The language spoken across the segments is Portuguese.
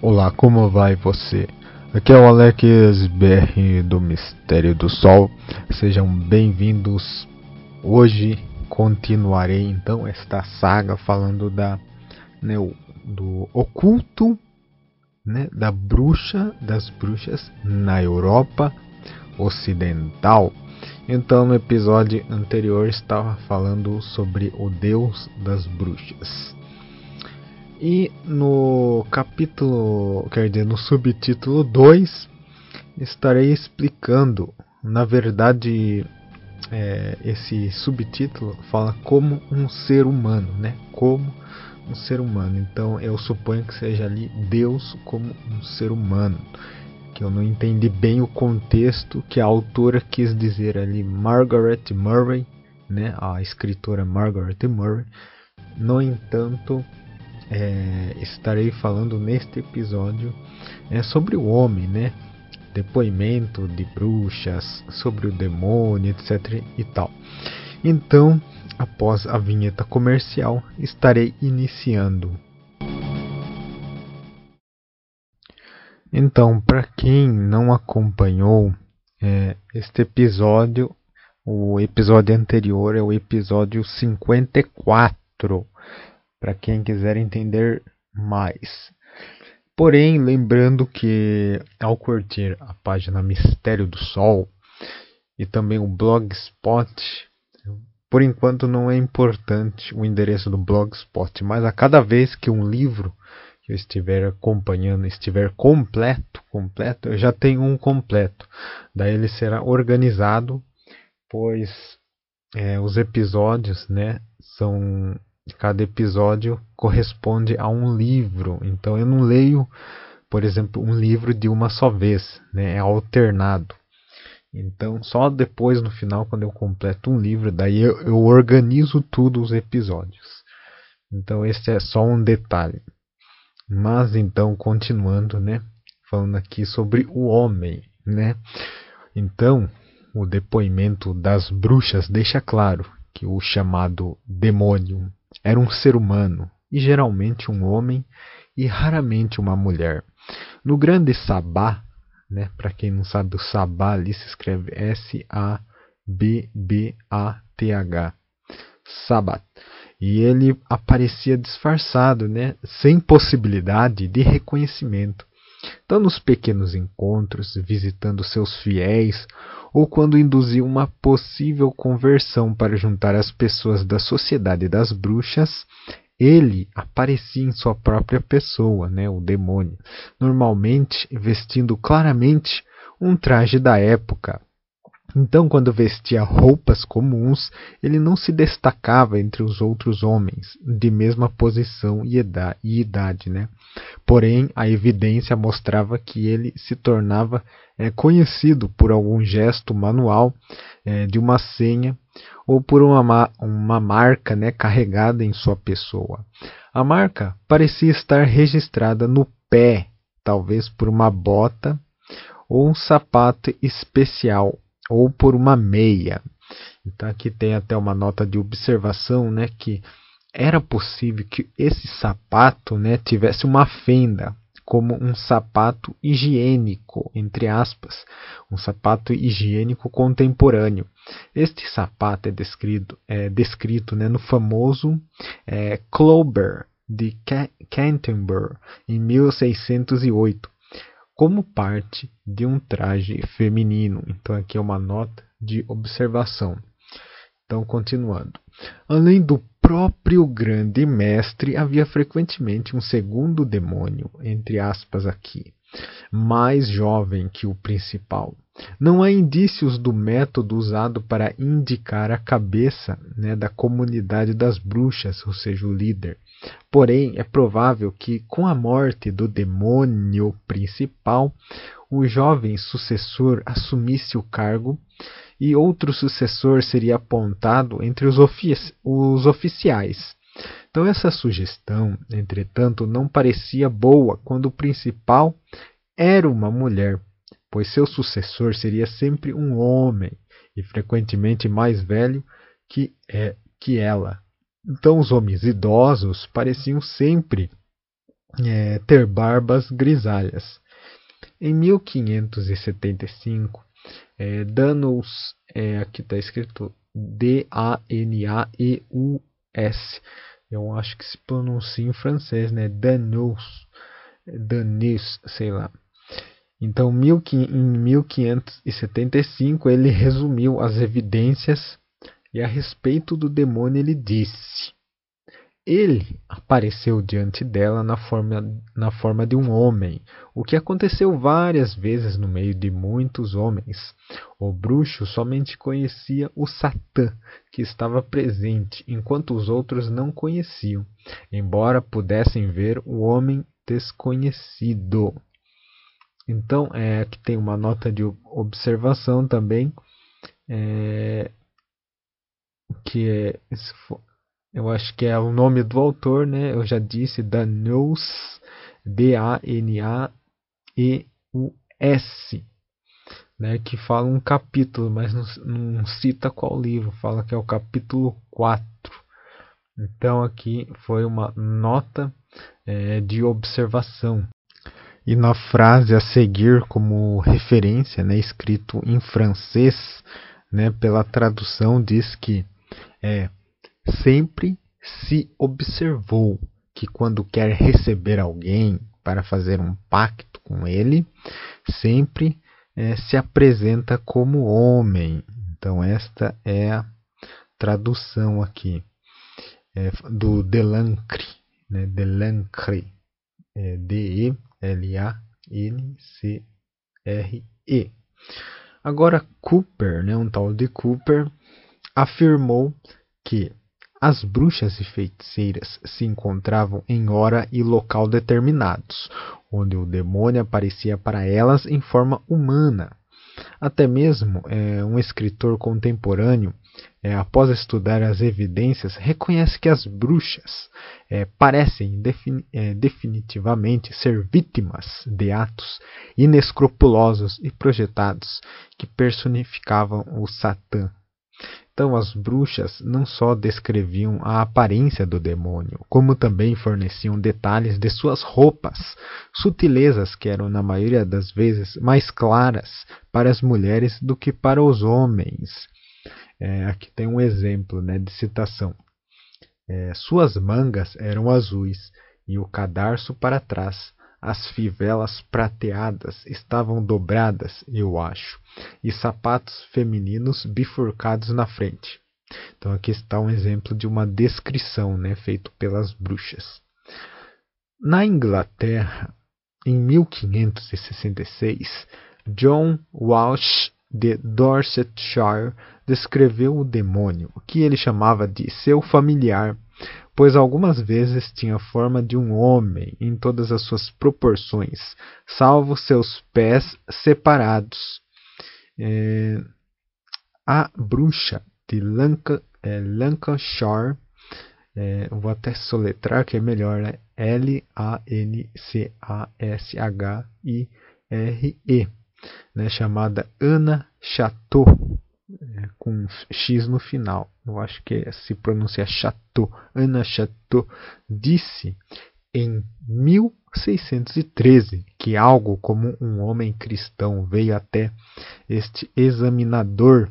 Olá, como vai você? Aqui é o Alex BR do Mistério do Sol. Sejam bem-vindos. Hoje continuarei então esta saga falando da né, do oculto, né, da bruxa, das bruxas na Europa Ocidental. Então, no episódio anterior estava falando sobre o deus das bruxas. E no capítulo, quer dizer, no subtítulo 2, estarei explicando, na verdade, é, esse subtítulo fala como um ser humano, né? Como um ser humano. Então eu suponho que seja ali Deus como um ser humano. Que eu não entendi bem o contexto que a autora quis dizer ali, Margaret Murray, né? A escritora Margaret Murray. No entanto, é, estarei falando neste episódio é, sobre o homem, né? Depoimento de bruxas, sobre o demônio, etc. e tal. Então, após a vinheta comercial, estarei iniciando. Então, para quem não acompanhou é, este episódio, o episódio anterior é o episódio 54 para quem quiser entender mais. Porém, lembrando que ao curtir a página Mistério do Sol e também o Blogspot, por enquanto não é importante o endereço do Blogspot, mas a cada vez que um livro que eu estiver acompanhando estiver completo, completo, eu já tenho um completo. Daí ele será organizado, pois é, os episódios, né, são cada episódio corresponde a um livro. Então eu não leio, por exemplo, um livro de uma só vez, né? é alternado. Então só depois no final, quando eu completo um livro, daí eu, eu organizo tudo os episódios. Então esse é só um detalhe. Mas então continuando, né? Falando aqui sobre o homem, né? Então o depoimento das bruxas deixa claro que o chamado demônio era um ser humano, e geralmente um homem, e raramente uma mulher. No grande Sabá, né, para quem não sabe, o Sabá ali se escreve S-A-B-B-A-T-H. Sabat. E ele aparecia disfarçado, né, sem possibilidade de reconhecimento. Então, nos pequenos encontros, visitando seus fiéis ou quando induzia uma possível conversão para juntar as pessoas da sociedade das bruxas, ele aparecia em sua própria pessoa, né, o demônio, normalmente vestindo claramente um traje da época, então, quando vestia roupas comuns, ele não se destacava entre os outros homens de mesma posição e idade. Né? Porém, a evidência mostrava que ele se tornava é, conhecido por algum gesto manual é, de uma senha ou por uma, uma marca né, carregada em sua pessoa. A marca parecia estar registrada no pé, talvez por uma bota ou um sapato especial ou por uma meia. Então aqui tem até uma nota de observação, né, que era possível que esse sapato, né, tivesse uma fenda, como um sapato higiênico, entre aspas, um sapato higiênico contemporâneo. Este sapato é descrito, é descrito né, no famoso é, de Canterbury, em 1608 como parte de um traje feminino. Então, aqui é uma nota de observação. Então, continuando. Além do próprio grande mestre, havia frequentemente um segundo demônio, entre aspas aqui, mais jovem que o principal. Não há indícios do método usado para indicar a cabeça né, da comunidade das bruxas, ou seja, o líder. Porém, é provável que, com a morte do demônio principal, o jovem sucessor assumisse o cargo e outro sucessor seria apontado entre os, os oficiais. Então, essa sugestão, entretanto, não parecia boa quando o principal era uma mulher, pois seu sucessor seria sempre um homem e frequentemente mais velho que, é, que ela. Então, os homens idosos pareciam sempre é, ter barbas grisalhas. Em 1575, é, Danos, é, aqui está escrito D-A-N-A-E-U-S, eu acho que se pronuncia em francês, né? Danus, Danus, sei lá. Então, em 1575, ele resumiu as evidências e a respeito do demônio ele disse: Ele apareceu diante dela na forma, na forma de um homem, o que aconteceu várias vezes no meio de muitos homens. O bruxo somente conhecia o Satã, que estava presente, enquanto os outros não conheciam, embora pudessem ver o homem desconhecido. Então, é, aqui tem uma nota de observação também, é, que é, eu acho que é o nome do autor, né? Eu já disse, Daneus, D-A-N-A-E-U-S, né? Que fala um capítulo, mas não, não cita qual livro, fala que é o capítulo 4. Então, aqui foi uma nota é, de observação. E na frase a seguir, como referência, né, escrito em francês, né, pela tradução, diz que é, sempre se observou que quando quer receber alguém para fazer um pacto com ele, sempre é, se apresenta como homem. Então, esta é a tradução aqui é, do Delancre, né, Delancre, é, D-E L-A-N-C-R-E. Agora, Cooper, né, um tal de Cooper, afirmou que as bruxas e feiticeiras se encontravam em hora e local determinados, onde o demônio aparecia para elas em forma humana. Até mesmo é, um escritor contemporâneo é, após estudar as evidências, reconhece que as bruxas é, parecem é, definitivamente ser vítimas de atos inescrupulosos e projetados que personificavam o Satã. Então, as bruxas não só descreviam a aparência do demônio, como também forneciam detalhes de suas roupas, sutilezas que eram, na maioria das vezes, mais claras para as mulheres do que para os homens. É, aqui tem um exemplo né, de citação. É, suas mangas eram azuis e o cadarço para trás. As fivelas prateadas estavam dobradas, eu acho, e sapatos femininos bifurcados na frente. Então aqui está um exemplo de uma descrição né, feito pelas bruxas. Na Inglaterra, em 1566, John Walsh de Dorsetshire descreveu o demônio, que ele chamava de seu familiar, pois algumas vezes tinha forma de um homem em todas as suas proporções, salvo seus pés separados. É, a bruxa de Lanca, é, Lancashire, é, vou até soletrar que é melhor, né? L-A-N-C-A-S-H-I-R-E né, chamada Ana Chateau, é, com X no final. Eu acho que se pronuncia Chateau. Ana Chateau disse em 1613 que algo como um homem cristão veio até este examinador,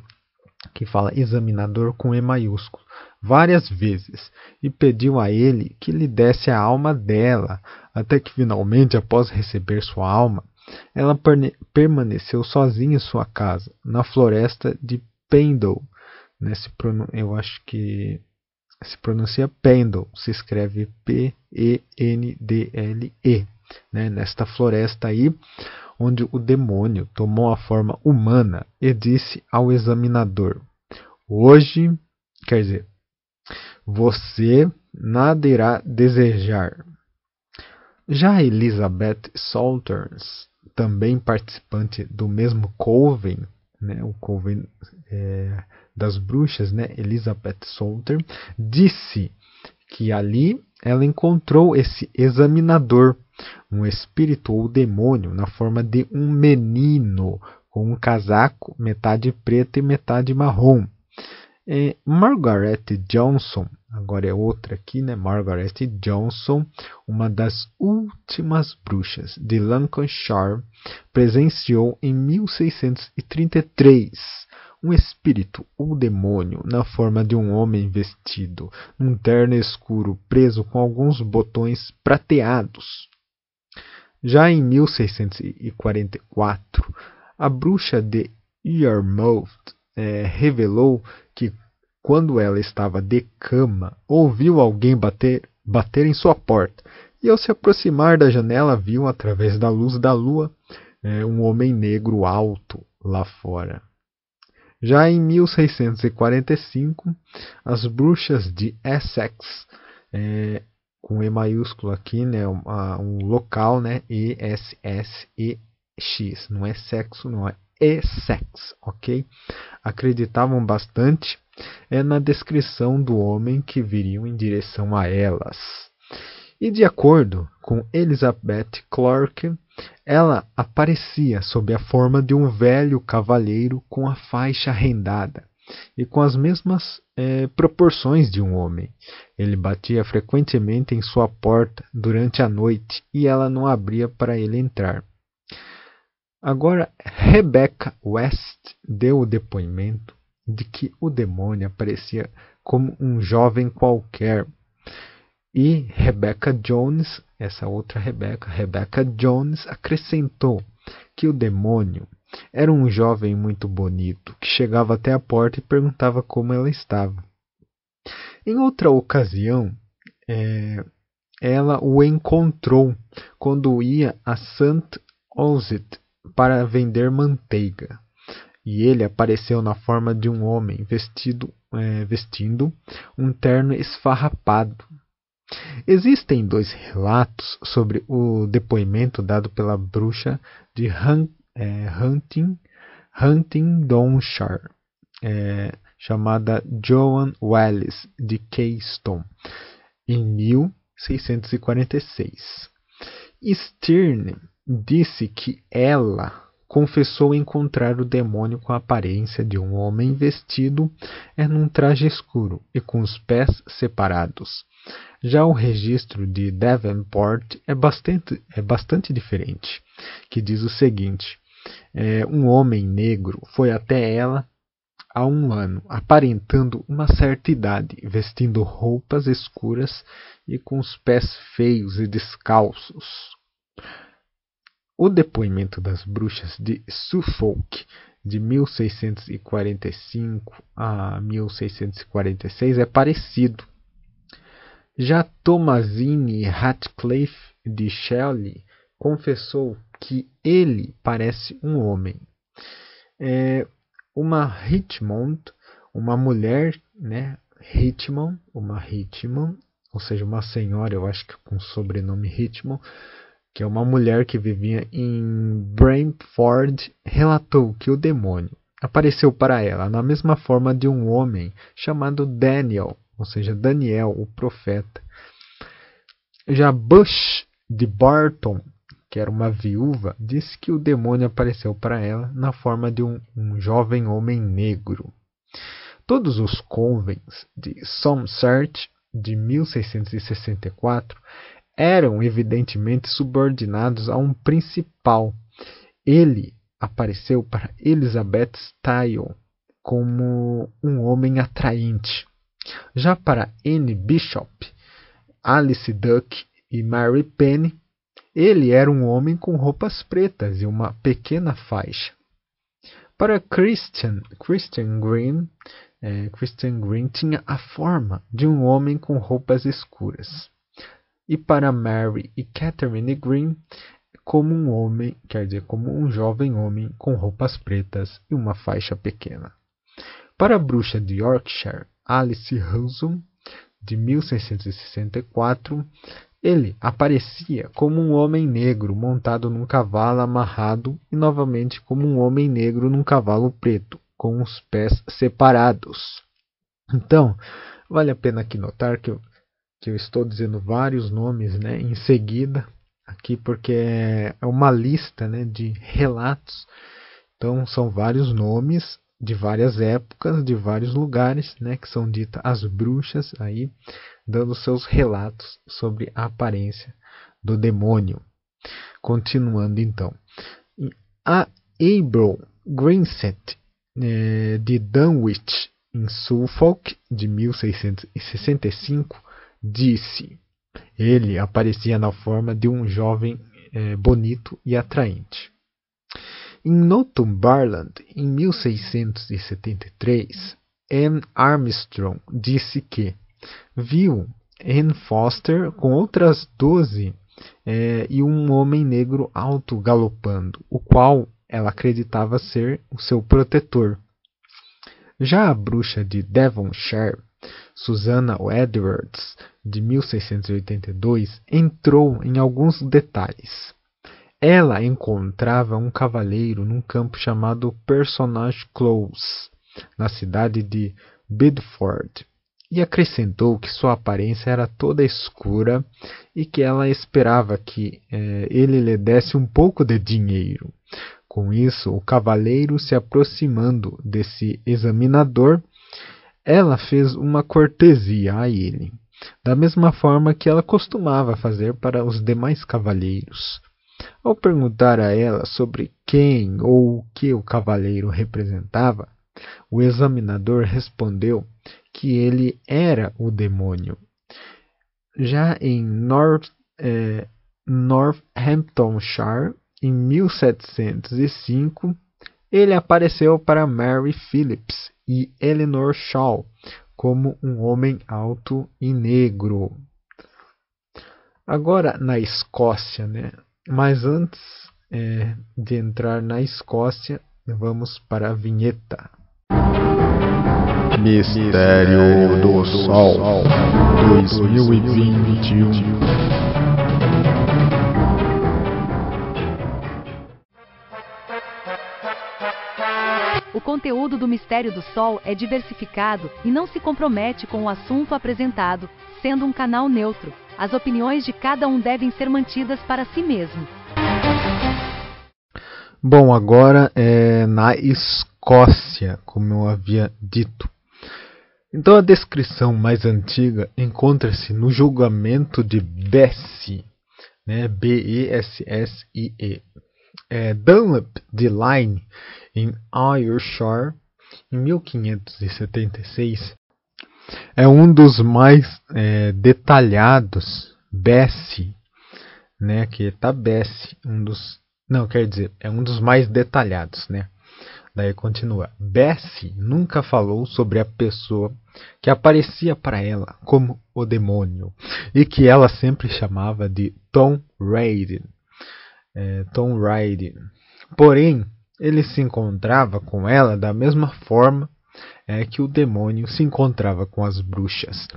que fala examinador com E maiúsculo, várias vezes e pediu a ele que lhe desse a alma dela, até que finalmente, após receber sua alma, ela permaneceu sozinha em sua casa, na floresta de Pendle. Né, eu acho que se pronuncia Pendle, se escreve P-E-N-D-L-E. Né, nesta floresta aí, onde o demônio tomou a forma humana e disse ao examinador: Hoje, quer dizer, você nada irá desejar. Já Elizabeth Salters também participante do mesmo coven, né, o coven é, das bruxas, né, Elizabeth Salter, disse que ali ela encontrou esse examinador, um espírito ou demônio na forma de um menino com um casaco metade preto e metade marrom. É, Margaret Johnson, agora é outra aqui, né? Margaret Johnson, uma das últimas bruxas de Lancashire, presenciou em 1633 um espírito ou demônio na forma de um homem vestido num terno escuro preso com alguns botões prateados. Já em 1644, a bruxa de Yarmouth é, revelou que quando ela estava de cama, ouviu alguém bater, bater em sua porta e, ao se aproximar da janela, viu através da luz da lua é, um homem negro alto lá fora. Já em 1645, as bruxas de Essex, é, com E maiúsculo aqui, né, um, um local, né, E-S-S-E-X, não é sexo, não é Essex, ok? Acreditavam bastante é, na descrição do homem que viriam em direção a elas. E de acordo com Elizabeth Clarke, ela aparecia sob a forma de um velho cavalheiro com a faixa rendada e com as mesmas é, proporções de um homem. Ele batia frequentemente em sua porta durante a noite e ela não abria para ele entrar. Agora, Rebecca West deu o depoimento de que o demônio aparecia como um jovem qualquer e Rebecca Jones, essa outra Rebecca, Rebecca Jones, acrescentou que o demônio era um jovem muito bonito que chegava até a porta e perguntava como ela estava. Em outra ocasião, é, ela o encontrou quando ia a St. Osit para vender manteiga. E ele apareceu na forma de um homem vestido, é, vestindo um terno esfarrapado Existem dois relatos sobre o depoimento dado pela bruxa de Hunt, é, Hunting, Huntingdonshire, é, chamada Joan Wallis de Keystone, em 1646. Stern disse que ela confessou encontrar o demônio com a aparência de um homem vestido em um traje escuro e com os pés separados. Já o registro de Davenport é bastante, é bastante diferente, que diz o seguinte: é, um homem negro foi até ela há um ano, aparentando uma certa idade, vestindo roupas escuras e com os pés feios e descalços. O depoimento das bruxas de Suffolk de 1645 a 1646 é parecido já Tommasini Ratcliffe de Shelley confessou que ele parece um homem. É uma Richmond, uma mulher, né? Richmond, uma Richmond, ou seja, uma senhora, eu acho que com sobrenome Richmond, que é uma mulher que vivia em Brentford, relatou que o demônio apareceu para ela na mesma forma de um homem chamado Daniel, ou seja, Daniel, o profeta. Já Bush de Barton, que era uma viúva, disse que o demônio apareceu para ela na forma de um, um jovem homem negro. Todos os convents de Somerset de 1664 eram evidentemente subordinados a um principal. Ele apareceu para Elizabeth Style como um homem atraente. Já para Anne Bishop, Alice Duck e Mary Penny, ele era um homem com roupas pretas e uma pequena faixa. Para Christian, Christian Green, é, Christian Green tinha a forma de um homem com roupas escuras. E para Mary e Catherine Green, como um homem, quer dizer, como um jovem homem com roupas pretas e uma faixa pequena. Para a bruxa de Yorkshire, Alice Hudson, de 1664, ele aparecia como um homem negro montado num cavalo amarrado e novamente como um homem negro num cavalo preto, com os pés separados. Então, vale a pena aqui notar que que eu estou dizendo vários nomes né, em seguida, aqui porque é uma lista né, de relatos. Então, são vários nomes de várias épocas, de vários lugares, né, que são ditas as bruxas aí, dando seus relatos sobre a aparência do demônio. Continuando então, a April Greenset eh, de Dunwich, em Suffolk, de 1665, disse: Ele aparecia na forma de um jovem eh, bonito e atraente. Em Northumberland, em 1673, Anne Armstrong disse que viu Anne Foster com outras doze é, e um homem negro alto galopando, o qual ela acreditava ser o seu protetor. Já a bruxa de Devonshire, Susanna Edwards, de 1682, entrou em alguns detalhes. Ela encontrava um cavaleiro num campo chamado Personage Close, na cidade de Bidford, e acrescentou que sua aparência era toda escura e que ela esperava que eh, ele lhe desse um pouco de dinheiro. Com isso, o cavaleiro se aproximando desse examinador, ela fez uma cortesia a ele, da mesma forma que ela costumava fazer para os demais cavalheiros. Ao perguntar a ela sobre quem ou o que o cavaleiro representava, o examinador respondeu que ele era o demônio. Já em North, eh, Northamptonshire, em 1705, ele apareceu para Mary Phillips e Eleanor Shaw como um homem alto e negro. Agora na Escócia, né? Mas antes é, de entrar na Escócia, vamos para a vinheta. Mistério do Sol 2021 O conteúdo do Mistério do Sol é diversificado e não se compromete com o assunto apresentado, sendo um canal neutro. As opiniões de cada um devem ser mantidas para si mesmo. Bom, agora é na Escócia, como eu havia dito. Então a descrição mais antiga encontra-se no julgamento de Bessie, né, B-E-S-S-I-E, é, Dunlop de Line, em Ayrshire, em 1576, é um dos mais é, detalhados, Bessie, né, que tá Bessie, um dos, não, quer dizer, é um dos mais detalhados, né, Daí continua: Bessie nunca falou sobre a pessoa que aparecia para ela como o demônio e que ela sempre chamava de Tom Raiden. É, Tom Raiden. Porém, ele se encontrava com ela da mesma forma é, que o demônio se encontrava com as bruxas.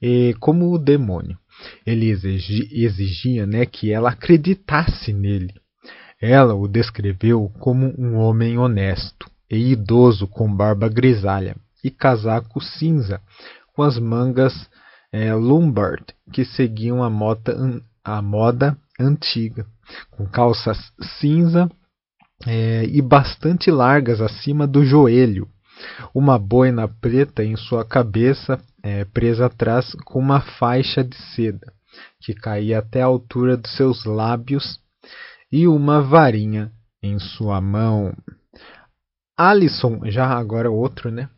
E como o demônio, ele exigia, né, que ela acreditasse nele. Ela o descreveu como um homem honesto e idoso com barba grisalha e casaco cinza, com as mangas é, Lombard que seguiam a moda, a moda antiga, com calças cinza é, e bastante largas acima do joelho, uma boina preta em sua cabeça, é, presa atrás com uma faixa de seda que caía até a altura dos seus lábios e uma varinha em sua mão. Alison, já agora outro, né?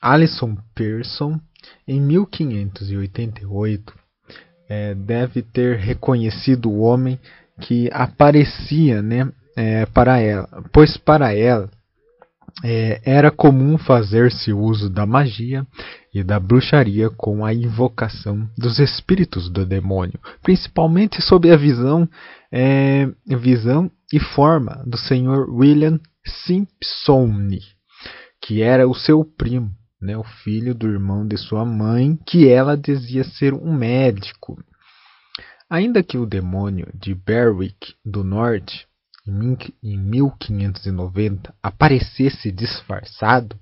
Alison Pearson, em 1588, é, deve ter reconhecido o homem que aparecia, né, é, para ela, pois para ela é, era comum fazer-se uso da magia e da bruxaria com a invocação dos espíritos do demônio, principalmente sob a visão, é, visão e forma do Sr. William Simpson, que era o seu primo, né, o filho do irmão de sua mãe, que ela dizia ser um médico. Ainda que o demônio de Berwick do Norte em 1590 aparecesse disfarçado,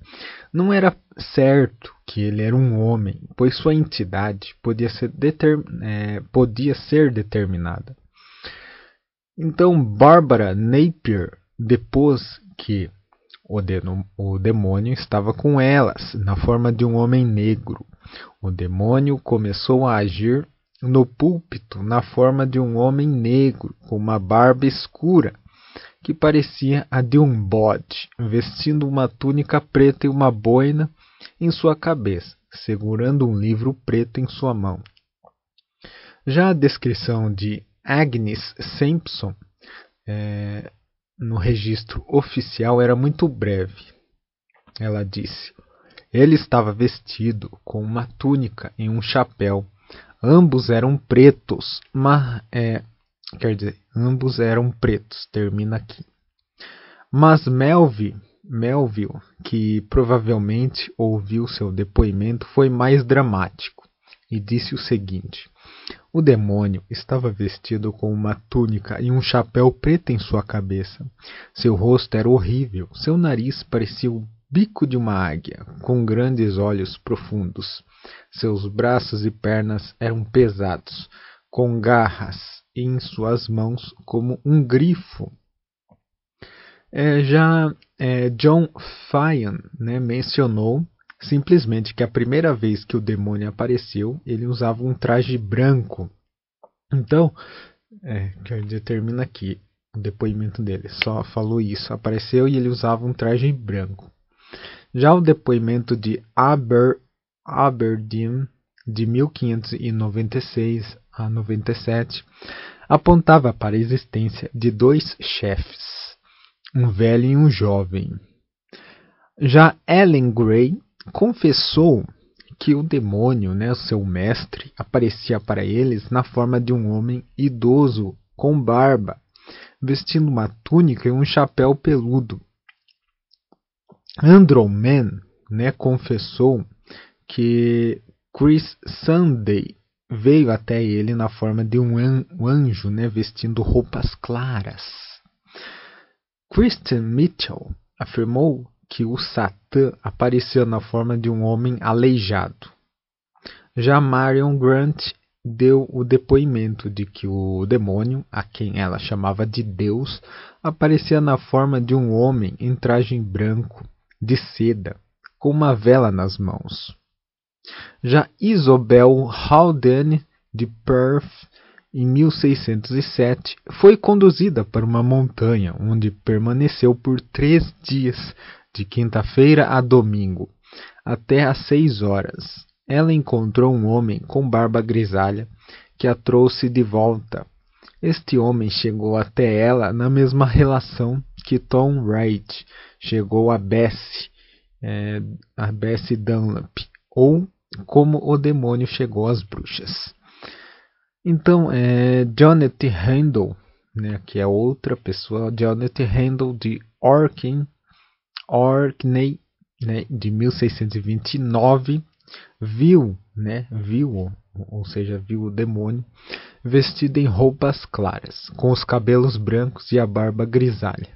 não era certo que ele era um homem, pois sua entidade podia ser, é, podia ser determinada. Então, Barbara Napier depôs que O, de, o demônio estava com elas, na forma de um homem negro. O demônio começou a agir no púlpito na forma de um homem negro, com uma barba escura, que parecia a de um bode, vestindo uma túnica preta e uma boina em sua cabeça, segurando um livro preto em sua mão. Já a descrição de Agnes Simpson é, no registro oficial era muito breve. Ela disse: Ele estava vestido com uma túnica e um chapéu. Ambos eram pretos, mas é, quer dizer, ambos eram pretos. Termina aqui. Mas Melville, Melville, que provavelmente ouviu seu depoimento, foi mais dramático e disse o seguinte: o demônio estava vestido com uma túnica e um chapéu preto em sua cabeça. Seu rosto era horrível, seu nariz parecia o bico de uma águia, com grandes olhos profundos. Seus braços e pernas eram pesados, com garras em suas mãos como um grifo. É, já é, John Fyan né, mencionou Simplesmente que a primeira vez que o demônio apareceu, ele usava um traje branco. Então, é, quer dizer, termina aqui o depoimento dele. Só falou isso. Apareceu e ele usava um traje branco. Já o depoimento de Aber, Aberdeen, de 1596 a 97, apontava para a existência de dois chefes, um velho e um jovem. Já Ellen Gray confessou que o demônio, né, seu mestre, aparecia para eles na forma de um homem idoso com barba, vestindo uma túnica e um chapéu peludo. Androman né, confessou que Chris Sunday veio até ele na forma de um anjo, né, vestindo roupas claras. Christian Mitchell afirmou que o Satã apareceu na forma de um homem aleijado. Já Marion Grant deu o depoimento de que o demônio, a quem ela chamava de Deus, aparecia na forma de um homem em traje branco, de seda, com uma vela nas mãos. Já Isobel Haldane de Perth, em 1607, foi conduzida para uma montanha, onde permaneceu por três dias de quinta-feira a domingo, até às seis horas. Ela encontrou um homem com barba grisalha que a trouxe de volta. Este homem chegou até ela na mesma relação que Tom Wright chegou a Bessie, é, a Bessie Dunlap, ou como o demônio chegou às bruxas. Então, é, Janet Handel, né, que é outra pessoa, Janet Handel de Orkney, né, de 1629, viu, né, viu, ou seja, viu o demônio vestido em roupas claras, com os cabelos brancos e a barba grisalha.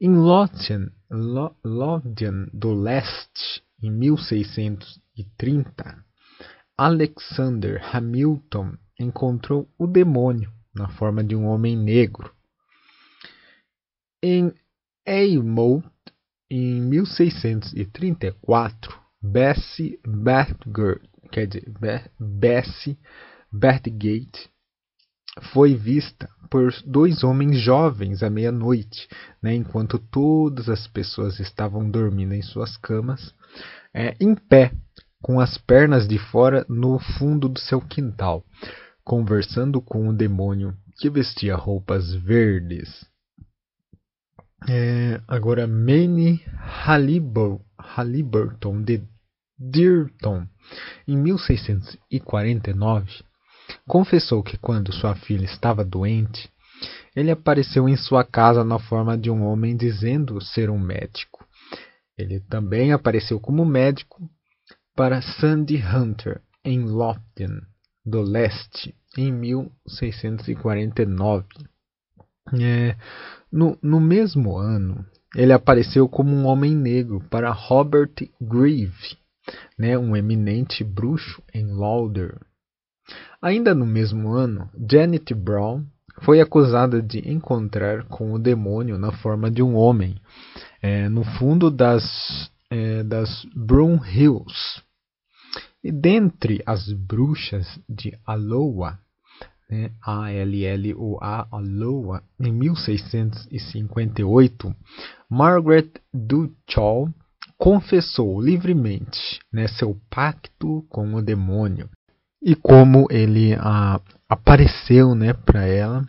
Em Lothian, Lothian do Leste, em 1630, Alexander Hamilton encontrou o demônio na forma de um homem negro. Em Eyemouth, em 1634, Bessie Bathgate, Bessie Bathgate foi vista por dois homens jovens à meia-noite, né, enquanto todas as pessoas estavam dormindo em suas camas, é, em pé, com as pernas de fora no fundo do seu quintal, conversando com o demônio que vestia roupas verdes. É, agora, Manny Halliburton de Dearton, em 1649, confessou que quando sua filha estava doente, ele apareceu em sua casa na forma de um homem dizendo ser um médico. Ele também apareceu como médico para Sandy Hunter em Lofton, do Leste, em 1649. É, no, no mesmo ano, ele apareceu como um homem negro para Robert Grieve, né, um eminente bruxo em Lauder. Ainda no mesmo ano, Janet Brown foi acusada de encontrar com o demônio na forma de um homem. é, no fundo das, é, das Broom Hills. E dentre as bruxas de Aloha, né, A-L-L-O-A, Aloha, em 1658, Margaret Duchamp confessou livremente né, seu pacto com o demônio e como ele a, apareceu né, para ela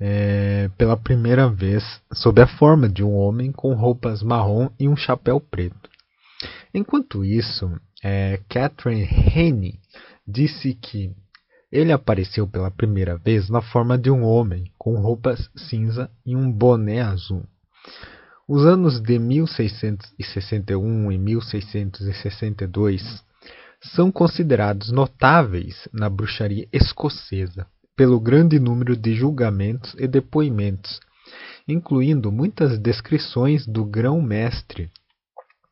é, pela primeira vez sob a forma de um homem com roupas marrom e um chapéu preto. Enquanto isso, é, Catherine Henny disse que ele apareceu pela primeira vez na forma de um homem com roupas cinza e um boné azul. Os anos de 1661 e 1662 são considerados notáveis na bruxaria escocesa pelo grande número de julgamentos e depoimentos, incluindo muitas descrições do grão-mestre.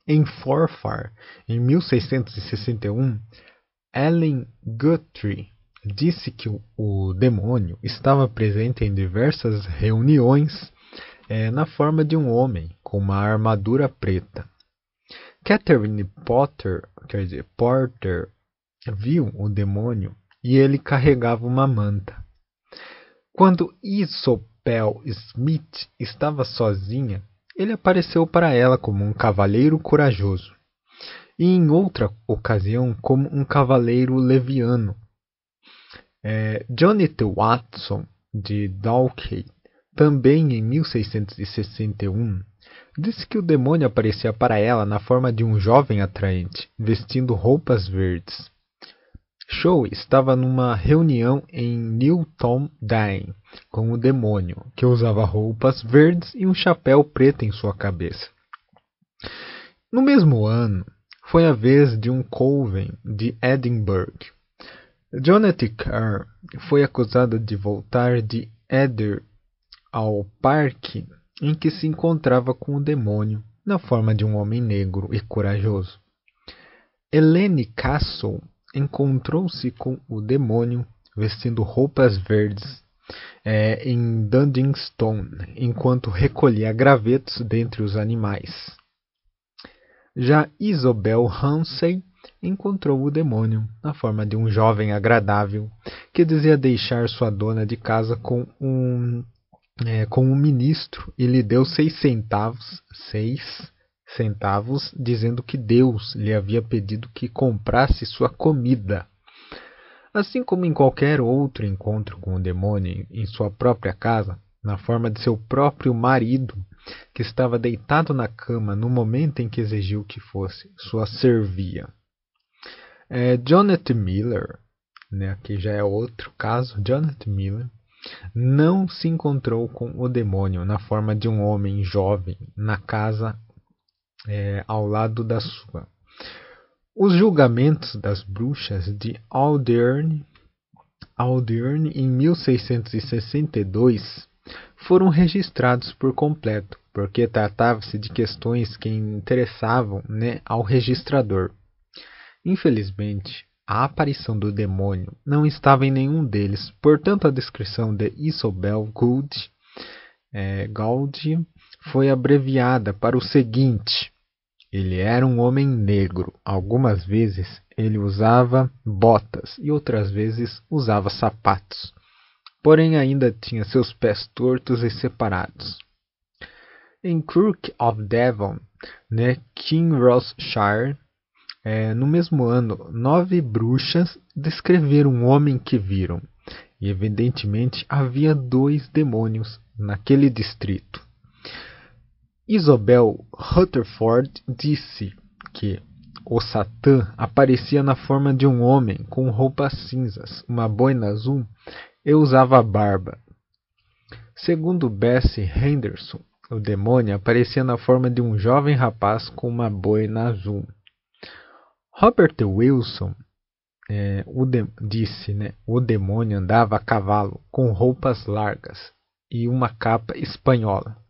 Em Forfar, em 1661, Ellen Guthrie disse que o, o demônio estava presente em diversas reuniões é, na forma de um homem com uma armadura preta. Catherine Potter, quer dizer, Porter, viu o demônio e ele carregava uma manta. Quando Isopel Smith estava sozinha, ele apareceu para ela como um cavaleiro corajoso, e em outra ocasião como um cavaleiro leviano. É, Jonathan Watson, de Dalkey, também em 1661, disse que o demônio aparecia para ela na forma de um jovem atraente, vestindo roupas verdes. Shaw estava numa reunião em Newton Dane com o demônio, que usava roupas verdes e um chapéu preto em sua cabeça. No mesmo ano, foi a vez de um coven de Edinburgh. Jonathan Carr foi acusado de voltar de Eder ao parque em que se encontrava com o demônio na forma de um homem negro e corajoso. Helene Castle encontrou-se com o demônio vestindo roupas verdes é, em Dundinstone, enquanto recolhia gravetos dentre os animais. Já Isobel Hansey encontrou o demônio na forma de um jovem agradável que dizia deixar sua dona de casa com um é, com um ministro e lhe deu seis centavos, seis centavos, dizendo que Deus lhe havia pedido que comprasse sua comida. Assim como em qualquer outro encontro com o demônio em sua própria casa, na forma de seu próprio marido, que estava deitado na cama no momento em que exigiu que fosse sua servia. É, Jonathan Miller, né, aqui já é outro caso, Jonathan Miller, não se encontrou com o demônio na forma de um homem jovem na casa é, ao lado da sua. Os julgamentos das bruxas de Aldern, Aldern em 1662 foram registrados por completo, porque tratava-se de questões que interessavam né, ao registrador. Infelizmente, a aparição do demônio não estava em nenhum deles, portanto a descrição de Isobel Gould, é, Gould foi abreviada para o seguinte: ele era um homem negro. Algumas vezes ele usava botas e outras vezes usava sapatos. Porém, ainda tinha seus pés tortos e separados. Em Crook of Devon, né, Kinrossshire, é, no mesmo ano, nove bruxas descreveram um homem que viram, e evidentemente havia dois demônios naquele distrito. Isobel Rutherford disse que o Satã aparecia na forma de um homem com roupas cinzas, uma boina azul e usava barba. Segundo Bessie Henderson, o demônio aparecia na forma de um jovem rapaz com uma boina azul. Robert Wilson é, de, disse, né, o demônio andava a cavalo com roupas largas e uma capa espanhola.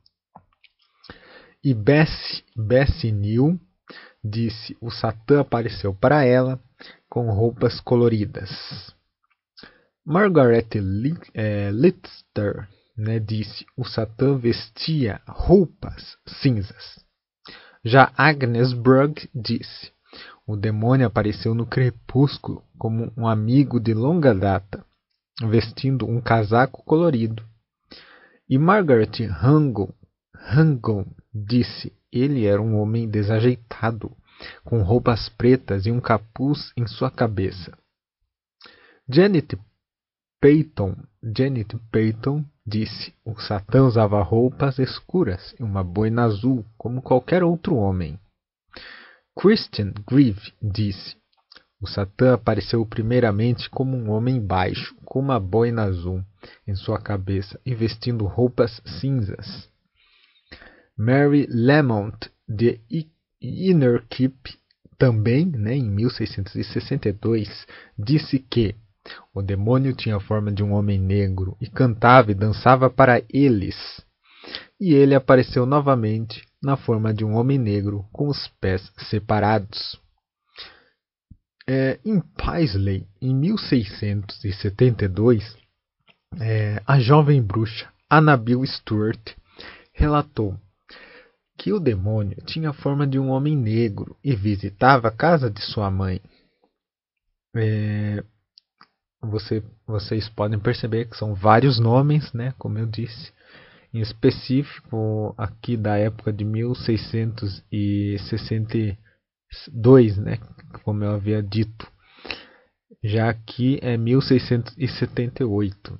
E Bessie, Bessie New disse, o Satã apareceu para ela com roupas coloridas. Margaret é, Lister né, disse, o Satã vestia roupas cinzas. Já Agnes Brugg disse: o demônio apareceu no crepúsculo como um amigo de longa data, vestindo um casaco colorido. E Margaret Hangon, Hangon disse: ele era um homem desajeitado, com roupas pretas e um capuz em sua cabeça. Janet Peyton, Janet Peyton disse: O Satã usava roupas escuras e uma boina azul, como qualquer outro homem. Christian Grieve disse: O Satã apareceu primeiramente como um homem baixo, com uma boina azul em sua cabeça e vestindo roupas cinzas. Mary Lamont de Innerkeep, também né, em 1662, disse que o demônio tinha a forma de um homem negro e cantava e dançava para eles. E ele apareceu novamente na forma de um homem negro com os pés separados. É, em Paisley, em 1672, é, a jovem bruxa Annabel Stuart relatou que o demônio tinha a forma de um homem negro e visitava a casa de sua mãe. É, você, vocês podem perceber que são vários nomes, né, como eu disse, em específico aqui da época de 1662, né, como eu havia dito. Já aqui é 1678,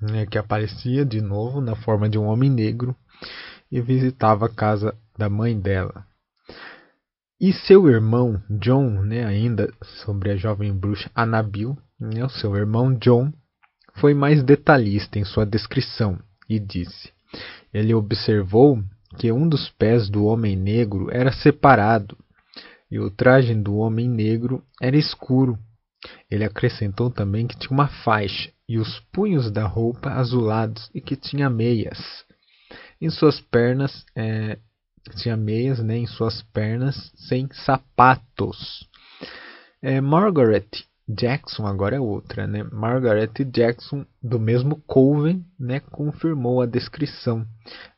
né, que aparecia de novo na forma de um homem negro e visitava a casa da mãe dela. E seu irmão John, né, ainda sobre a jovem bruxa Anabil, né, o seu irmão John foi mais detalhista em sua descrição e disse: Ele observou que um dos pés do homem negro era separado e o traje do homem negro era escuro. Ele acrescentou também que tinha uma faixa e os punhos da roupa azulados e que tinha meias. Em suas pernas é, tinha meias, né, em suas pernas sem sapatos. É, Margaret Jackson agora é outra, né? Margaret Jackson do mesmo Coven, né, confirmou a descrição,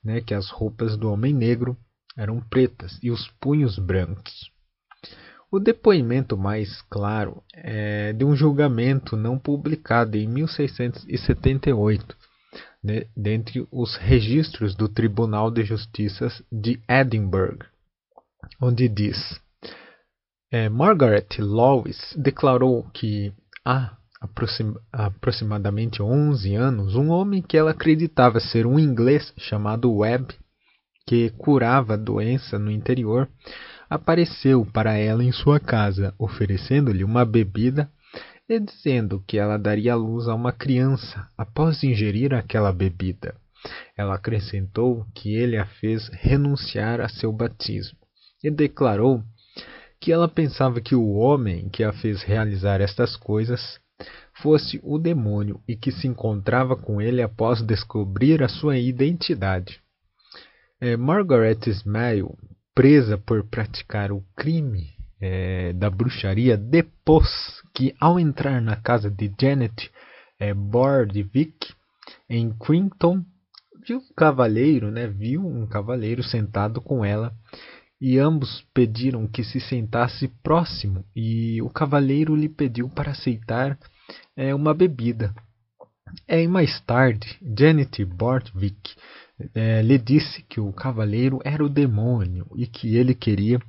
né, que as roupas do homem negro eram pretas e os punhos brancos. O depoimento mais claro é de um julgamento não publicado em 1678 né, dentre os registros do Tribunal de Justiça de Edinburgh, onde diz: é, Margaret Lewis declarou que há aproxim aproximadamente 11 anos, um homem que ela acreditava ser um inglês chamado Webb, que curava doença no interior, apareceu para ela em sua casa, oferecendo-lhe uma bebida e dizendo que ela daria luz a uma criança após ingerir aquela bebida. Ela acrescentou que ele a fez renunciar a seu batismo e declarou que ela pensava que o homem que a fez realizar estas coisas fosse o demônio e que se encontrava com ele após descobrir a sua identidade. É, Margaret Smile, presa por praticar o crime é, da bruxaria depois que, ao entrar na casa de Janet é, Bordwick em Quinton, viu um cavaleiro, né, viu um cavaleiro sentado com ela e ambos pediram que se sentasse próximo e o cavaleiro lhe pediu para aceitar é, uma bebida. É, e mais tarde, Janet Bordwick é, lhe disse que o cavaleiro era o demônio e que ele queria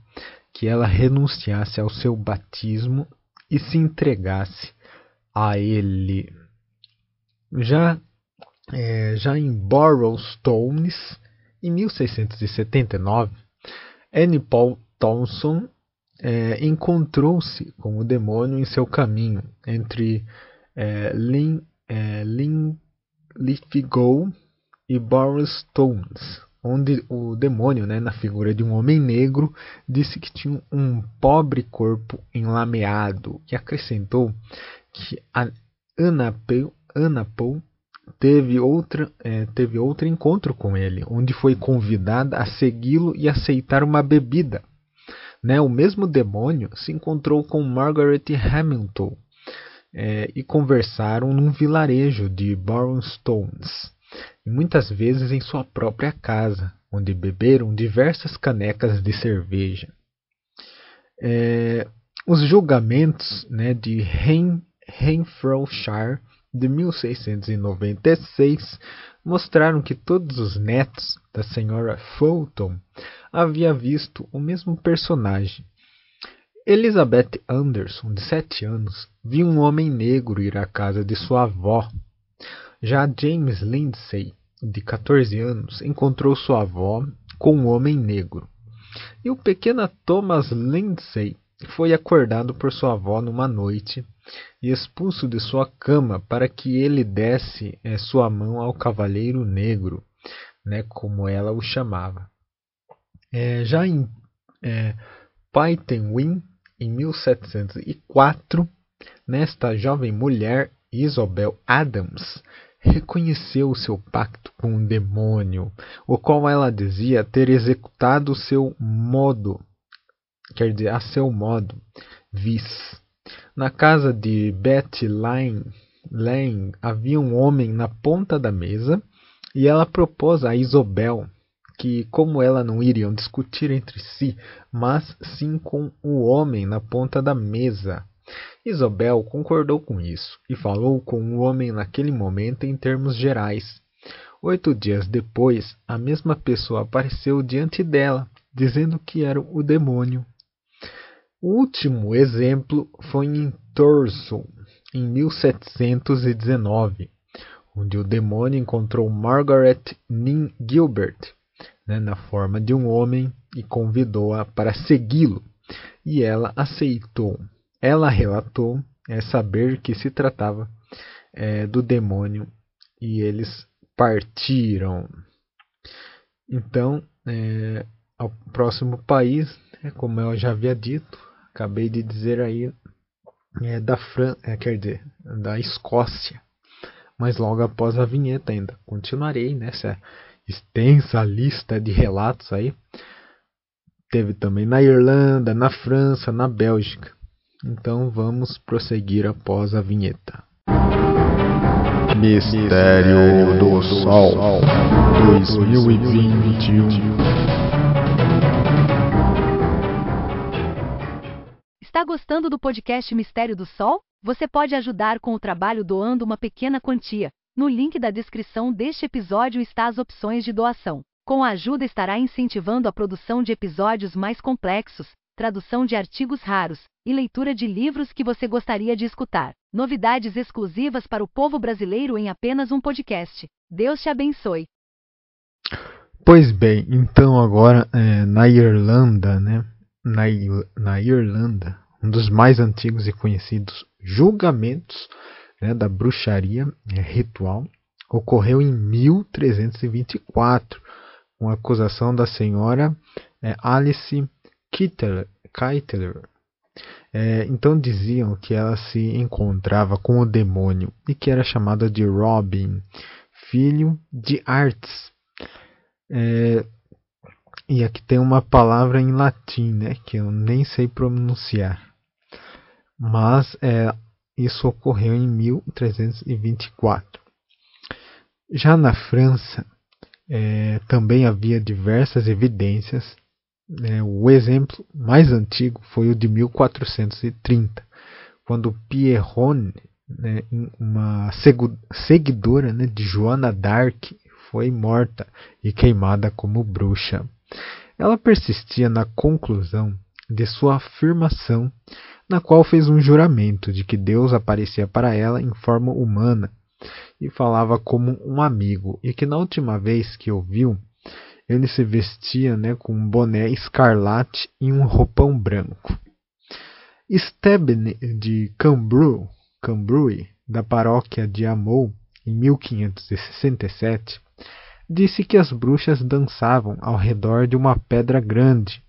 que ela renunciasse ao seu batismo e se entregasse a ele. Já, é, já em Borrowstones, em 1679, Anne Paul Thompson é, encontrou-se com o demônio em seu caminho entre é, Lin, é, Linlithgow e Borrowstones onde o demônio, né, na figura de um homem negro, disse que tinha um pobre corpo enlameado e acrescentou que a Anapel, Anapel teve, outra, é, teve outro encontro com ele, onde foi convidada a segui-lo e aceitar uma bebida. Né, o mesmo demônio se encontrou com Margaret Hamilton é, e conversaram num vilarejo de Stones muitas vezes em sua própria casa, onde beberam diversas canecas de cerveja. É, os julgamentos né, de Renfrewshire de 1696 mostraram que todos os netos da senhora Fulton haviam visto o mesmo personagem. Elizabeth Anderson, de sete anos, viu um homem negro ir à casa de sua avó. Já James Lindsay, de 14 anos, encontrou sua avó com um homem negro. E o pequeno Thomas Lindsay foi acordado por sua avó numa noite e expulso de sua cama para que ele desse é, sua mão ao cavaleiro negro, né, como ela o chamava. É, já em é, em 1704, nesta jovem mulher, Isabel Adams, reconheceu o seu pacto com o demônio, o qual ela dizia ter executado seu modo, quer dizer, a seu modo, vis. Na casa de Betty Lane, havia um homem na ponta da mesa e ela propôs a Isobel que, como ela não iriam discutir entre si, mas sim com o homem na ponta da mesa. Isobel concordou com isso e falou com o homem naquele momento em termos gerais. Oito dias depois, a mesma pessoa apareceu diante dela, dizendo que era o demônio. O último exemplo foi em Torso, em 1719, onde o demônio encontrou Margaret Nin Gilbert né, na forma de um homem e convidou-a para segui-lo. E ela aceitou. Ela relatou é, saber que se tratava é, do demônio e eles partiram. Então, é, ao próximo país, é, como eu já havia dito, acabei de dizer aí é da Fran é, quer dizer, da Escócia. Mas logo após a vinheta ainda continuarei nessa extensa lista de relatos aí. Teve também na Irlanda, na França, na Bélgica. Então vamos prosseguir após a vinheta. Mistério do Sol 2021 Está gostando do podcast Mistério do Sol? Você pode ajudar com o trabalho doando uma pequena quantia. No link da descrição deste episódio está as opções de doação. Com a ajuda estará incentivando a produção de episódios mais complexos, tradução de artigos raros e leitura de livros que você gostaria de escutar. Novidades exclusivas para o povo brasileiro em apenas um podcast. Deus te abençoe. Pois bem, então agora é, na Irlanda, né? Na, na Irlanda, um dos mais antigos e conhecidos julgamentos né, da bruxaria é, ritual ocorreu em 1324, com a acusação da senhora é, Alice Kittler. É, então diziam que ela se encontrava com o demônio e que era chamada de Robin, filho de Artes. É, e aqui tem uma palavra em latim, né, que eu nem sei pronunciar. Mas é, isso ocorreu em 1324. Já na França, é, também havia diversas evidências. É, o exemplo mais antigo foi o de 1430, quando Pierron, né, uma seguidora né, de Joana d'Arc, foi morta e queimada como bruxa. Ela persistia na conclusão de sua afirmação, na qual fez um juramento de que Deus aparecia para ela em forma humana e falava como um amigo, e que na última vez que o viu, ele se vestia né, com um boné escarlate e um roupão branco. Stebne de Cambru, Cambrai, da paróquia de Amou, em 1567, disse que as bruxas dançavam ao redor de uma pedra grande.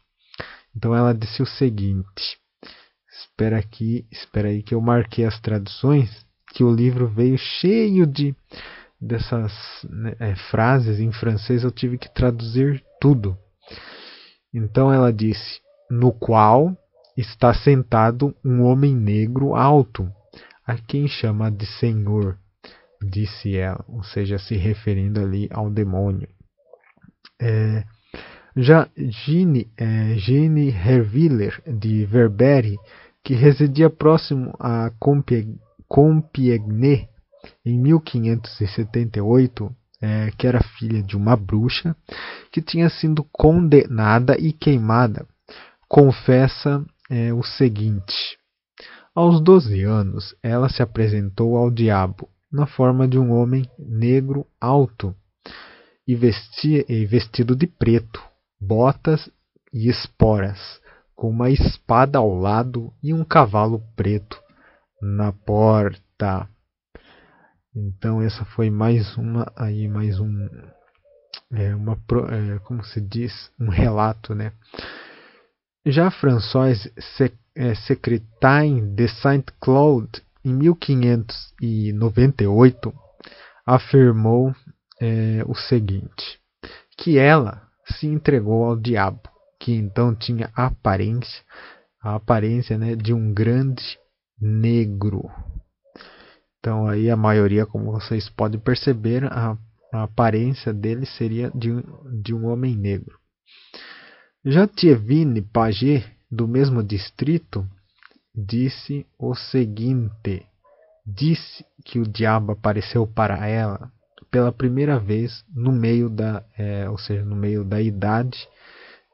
Então ela disse o seguinte: Espera aqui, espera aí que eu marquei as traduções, que o livro veio cheio de dessas né, é, frases em francês, eu tive que traduzir tudo. Então ela disse: no qual está sentado um homem negro alto, a quem chama de Senhor disse ela, ou seja, se referindo ali ao demônio. É, já Jeanne, é, Jeanne Herviller de Verberie, que residia próximo a Compiègne em 1578, é, que era filha de uma bruxa que tinha sido condenada e queimada, confessa é, o seguinte: Aos 12 anos, ela se apresentou ao diabo na forma de um homem negro alto e, vestia, e vestido de preto, botas e esporas, com uma espada ao lado e um cavalo preto na porta. Então essa foi mais uma aí mais um é, uma é, como se diz um relato, né? Já François é, Secretain de Saint-Claude em 1598 afirmou é, o seguinte, que ela se entregou ao diabo, que então tinha a aparência, a aparência né, de um grande negro. Então aí a maioria, como vocês podem perceber, a, a aparência dele seria de, de um homem negro. Já Tievine Paget, do mesmo distrito, disse o seguinte: disse que o diabo apareceu para ela pela primeira vez no meio da, é, ou seja, no meio da idade,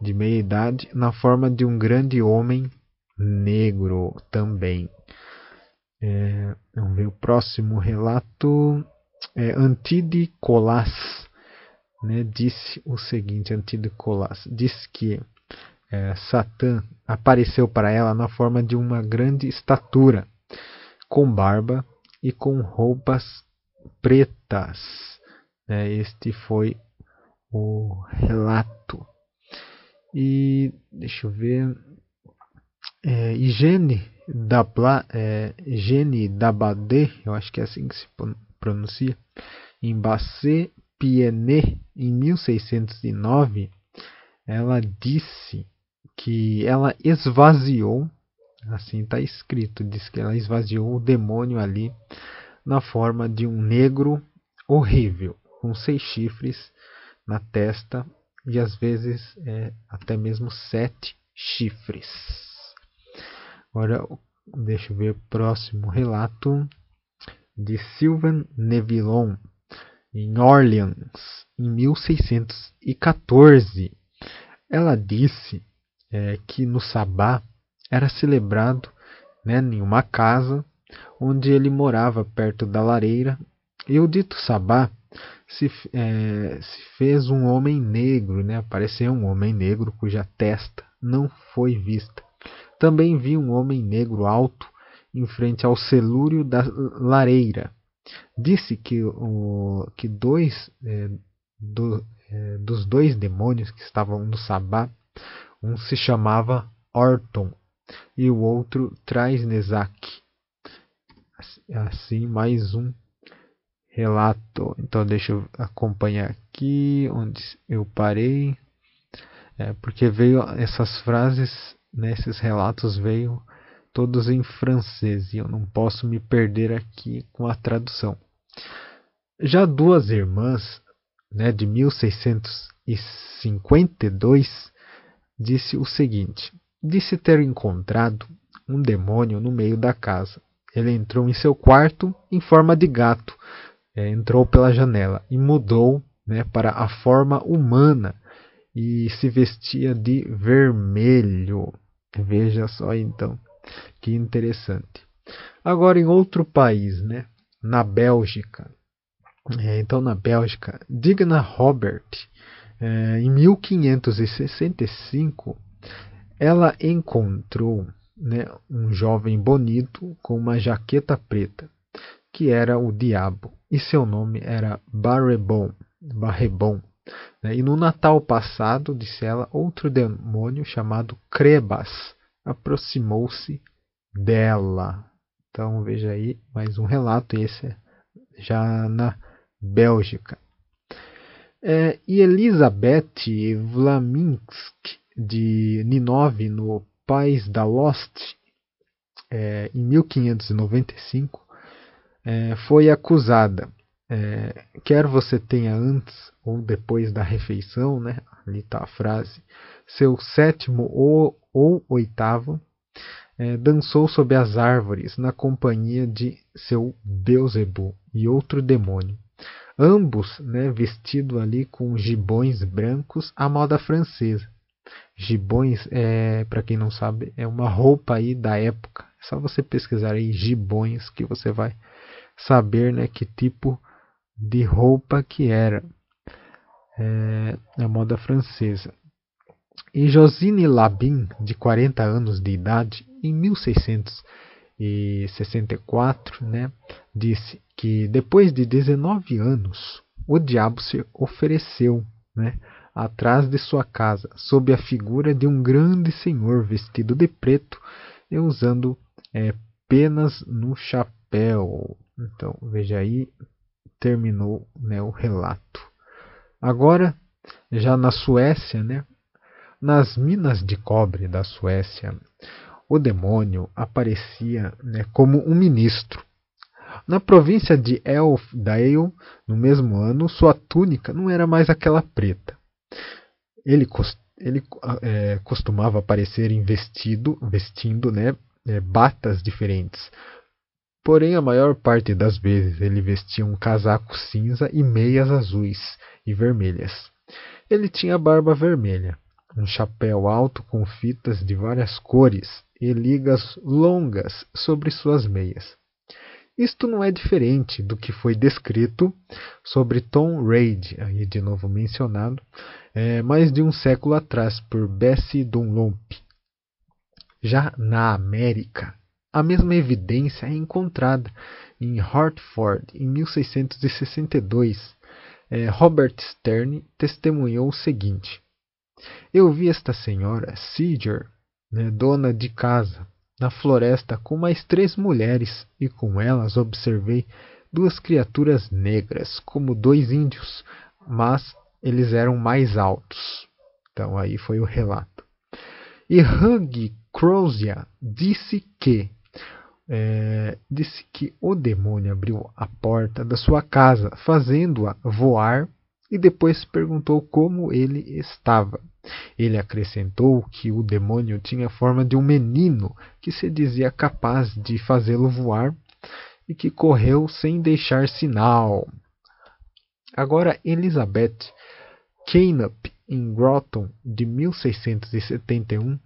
de meia idade, na forma de um grande homem negro também. É, vamos ver o próximo relato. É, Antide Colas né, disse o seguinte: Antide Colas disse que é, Satã apareceu para ela na forma de uma grande estatura, com barba e com roupas pretas. É, este foi o relato. E deixa eu ver. É, higiene da é, Gene Dabadé, eu acho que é assim que se pronuncia, em Bassé Piené, em 1609, ela disse que ela esvaziou, assim está escrito, diz que ela esvaziou o demônio ali na forma de um negro horrível, com seis chifres na testa e às vezes é, até mesmo sete chifres. Agora, deixa eu ver o próximo relato de Sylvain Nevillon, em Orleans, em 1614. Ela disse é, que no sabá era celebrado né, em uma casa onde ele morava perto da lareira, e o dito sabá se, é, se fez um homem negro, né? apareceu um homem negro cuja testa não foi vista. Também vi um homem negro alto em frente ao celúrio da lareira. Disse que, o, que dois é, do, é, dos dois demônios que estavam no sabá, um se chamava Orton e o outro Trasnesak. Assim, mais um relato. Então, deixa eu acompanhar aqui onde eu parei. É, porque veio essas frases nesses relatos veio todos em francês e eu não posso me perder aqui com a tradução. Já duas irmãs, né, de 1652, disse o seguinte: disse ter encontrado um demônio no meio da casa. Ele entrou em seu quarto em forma de gato, é, entrou pela janela e mudou né, para a forma humana e se vestia de vermelho. Veja só então, que interessante. Agora em outro país, né? Na Bélgica. É, então na Bélgica, Digna Robert, é, em 1565, ela encontrou né, um jovem bonito com uma jaqueta preta, que era o diabo, e seu nome era Barrebon. Barrebon. Né? E no Natal passado, disse ela, outro demônio chamado Crebas aproximou-se dela. Então veja aí mais um relato, esse é já na Bélgica. É, e Elizabeth Vlaminsk de Ninove, no País da Lost, é, em 1595, é, foi acusada é, quer você tenha antes ou depois da refeição, né? ali está a frase, seu sétimo ou, ou oitavo, é, dançou sob as árvores na companhia de seu Beuzebu e outro demônio. Ambos né, vestidos ali com gibões brancos à moda francesa. Gibões, é, para quem não sabe, é uma roupa aí da época. É só você pesquisar aí gibões que você vai saber né, que tipo de roupa que era é, a moda francesa. E Josine Labin, de 40 anos de idade, em 1664, né, disse que depois de 19 anos, o diabo se ofereceu né, atrás de sua casa, sob a figura de um grande senhor vestido de preto e usando é, penas no chapéu. Então, veja aí, terminou né, o relato. Agora, já na Suécia, né, nas minas de cobre da Suécia, o demônio aparecia né, como um ministro. Na província de Elfdale, no mesmo ano, sua túnica não era mais aquela preta. Ele, ele é, costumava aparecer vestindo né, é, batas diferentes. Porém, a maior parte das vezes ele vestia um casaco cinza e meias azuis e vermelhas. Ele tinha barba vermelha, um chapéu alto com fitas de várias cores e ligas longas sobre suas meias. Isto não é diferente do que foi descrito sobre Tom Reid, aí de novo mencionado, é, mais de um século atrás por Bessie Dunlop. Já na América, a mesma evidência é encontrada em Hartford em 1662. É, Robert Stern testemunhou o seguinte: Eu vi esta senhora, Seeger, né, dona de casa, na floresta com mais três mulheres, e com elas observei duas criaturas negras, como dois índios, mas eles eram mais altos. Então aí foi o relato. E Hugh Crozier disse que é, disse que o demônio abriu a porta da sua casa, fazendo-a voar, e depois perguntou como ele estava. Ele acrescentou que o demônio tinha forma de um menino que se dizia capaz de fazê-lo voar e que correu sem deixar sinal. Agora, Elizabeth Keynup, em Groton, de 1671,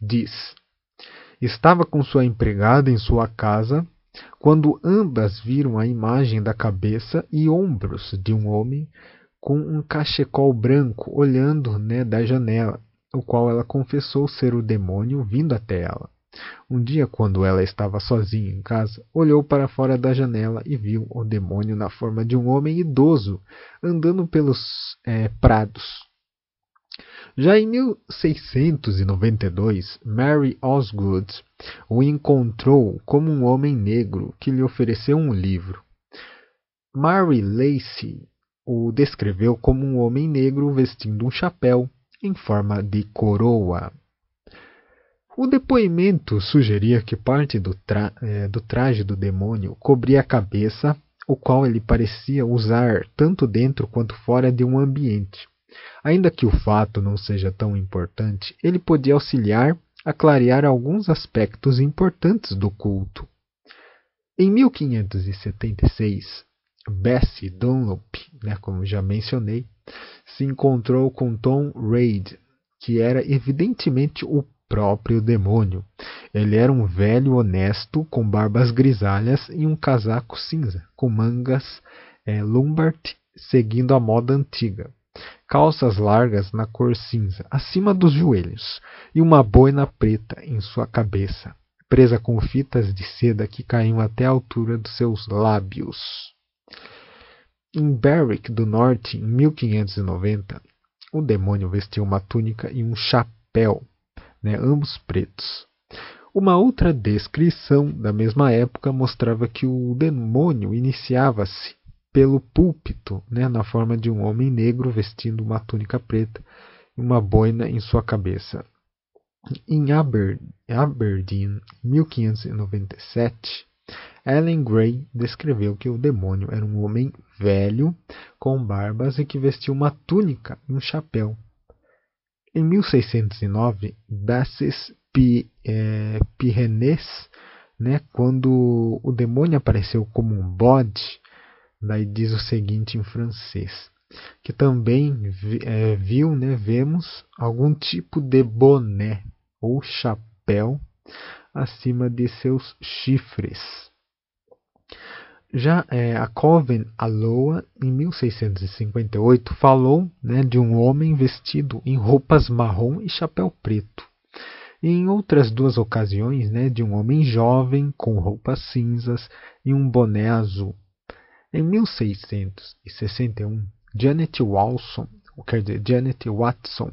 diz: Estava com sua empregada em sua casa quando ambas viram a imagem da cabeça e ombros de um homem com um cachecol branco olhando né, da janela, o qual ela confessou ser o demônio vindo até ela. Um dia, quando ela estava sozinha em casa, olhou para fora da janela e viu o demônio na forma de um homem idoso andando pelos é, prados. Já em 1692, Mary Osgood o encontrou como um homem negro que lhe ofereceu um livro. Mary Lacey o descreveu como um homem negro vestindo um chapéu em forma de coroa. O depoimento sugeria que parte do, tra é, do traje do demônio cobria a cabeça, o qual ele parecia usar tanto dentro quanto fora de um ambiente. Ainda que o fato não seja tão importante, ele podia auxiliar a clarear alguns aspectos importantes do culto. Em 1576, Bessie Dunlop, né, como já mencionei, se encontrou com Tom Reid, que era evidentemente o próprio demônio. Ele era um velho honesto com barbas grisalhas e um casaco cinza, com mangas é, Lombard seguindo a moda antiga. Calças largas na cor cinza, acima dos joelhos, e uma boina preta em sua cabeça, presa com fitas de seda que caíam até a altura dos seus lábios. Em Berwick do Norte, em 1590, o demônio vestiu uma túnica e um chapéu, né, ambos pretos. Uma outra descrição da mesma época mostrava que o demônio iniciava-se pelo púlpito, né, na forma de um homem negro vestindo uma túnica preta e uma boina em sua cabeça. Em Aberdeen, 1597, Ellen Gray descreveu que o demônio era um homem velho, com barbas e que vestia uma túnica e um chapéu. Em 1609, Bassis é, Pyrenees, né, quando o demônio apareceu como um bode, daí diz o seguinte em francês, que também é, viu, né, vemos algum tipo de boné ou chapéu acima de seus chifres. Já é, a Coven Aloa, em 1658, falou né, de um homem vestido em roupas marrom e chapéu preto. E em outras duas ocasiões, né, de um homem jovem com roupas cinzas e um boné azul. Em 1661, Janet Walson, quer dizer, Janet Watson,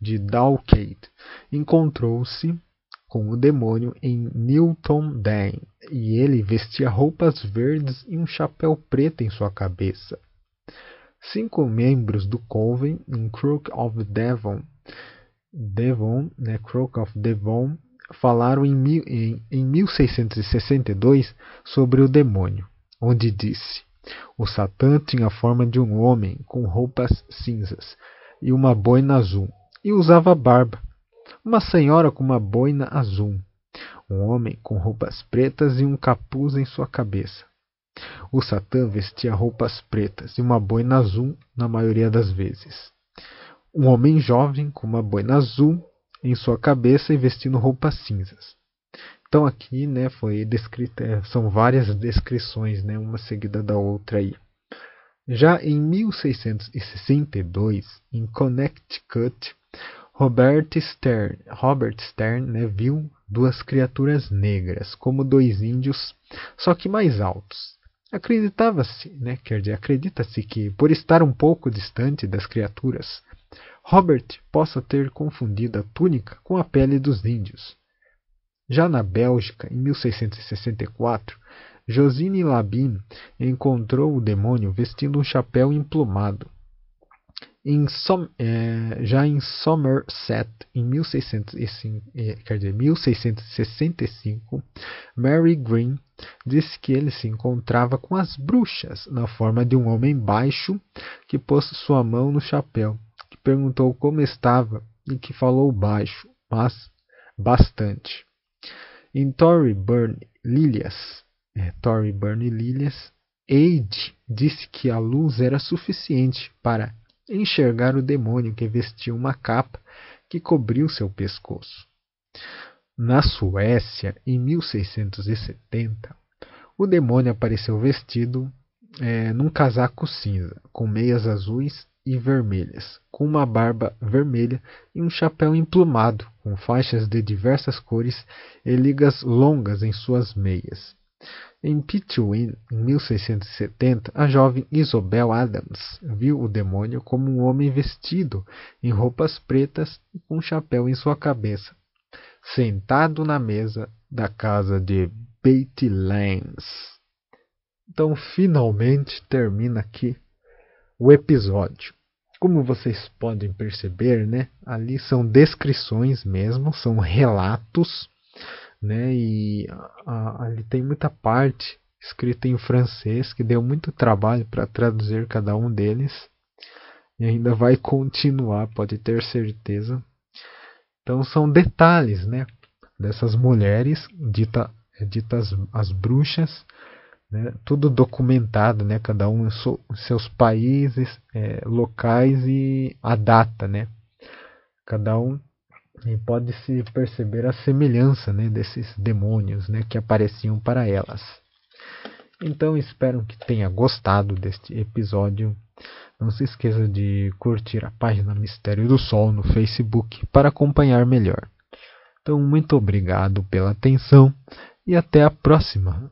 de Dalkeith, encontrou-se com o demônio em Newton Dane, e ele vestia roupas verdes e um chapéu preto em sua cabeça. Cinco membros do Coven em Crook of Devon, Devon, né, Crook of Devon, falaram em, em, em 1662 sobre o demônio, onde disse: O Satã tinha a forma de um homem com roupas cinzas e uma boina azul, e usava barba uma senhora com uma boina azul, um homem com roupas pretas e um capuz em sua cabeça. O Satã vestia roupas pretas e uma boina azul na maioria das vezes. Um homem jovem com uma boina azul em sua cabeça e vestindo roupas cinzas. Então aqui, né, foi descrita, é, são várias descrições, né, uma seguida da outra aí. Já em 1662, em Connecticut, Robert Stern, Robert Stern né, viu duas criaturas negras, como dois índios, só que mais altos. Acreditava-se, né, quer dizer, acredita-se que, por estar um pouco distante das criaturas, Robert possa ter confundido a túnica com a pele dos índios. Já na Bélgica, em 1664, Josine Labine encontrou o demônio vestindo um chapéu emplumado. Em Som, é, já em Somerset, em 1605, é, dizer, 1665, Mary Green disse que ele se encontrava com as bruxas na forma de um homem baixo que pôs sua mão no chapéu, que perguntou como estava e que falou baixo, mas bastante. Em Tory Burn Lilias, é, Lilias, Aide disse que a luz era suficiente para enxergar o demônio que vestia uma capa que cobriu seu pescoço. Na Suécia, em 1670, o demônio apareceu vestido é, num casaco cinza, com meias azuis e vermelhas, com uma barba vermelha e um chapéu emplumado, com faixas de diversas cores e ligas longas em suas meias. Em Pitwin, em 1670, a jovem Isobel Adams viu o demônio como um homem vestido em roupas pretas e com um chapéu em sua cabeça, sentado na mesa da casa de Betty Lance. Então, finalmente termina aqui o episódio. Como vocês podem perceber, né, ali são descrições mesmo, são relatos né? E a, ali tem muita parte escrita em francês que deu muito trabalho para traduzir cada um deles e ainda vai continuar, pode ter certeza. Então são detalhes, né? Dessas mulheres dita, ditas as bruxas, né? Tudo documentado, né? Cada um em seus países, é, locais e a data, né? Cada um pode-se perceber a semelhança né, desses demônios né, que apareciam para elas. Então espero que tenha gostado deste episódio. Não se esqueça de curtir a página Mistério do Sol no Facebook para acompanhar melhor. Então, muito obrigado pela atenção e até a próxima.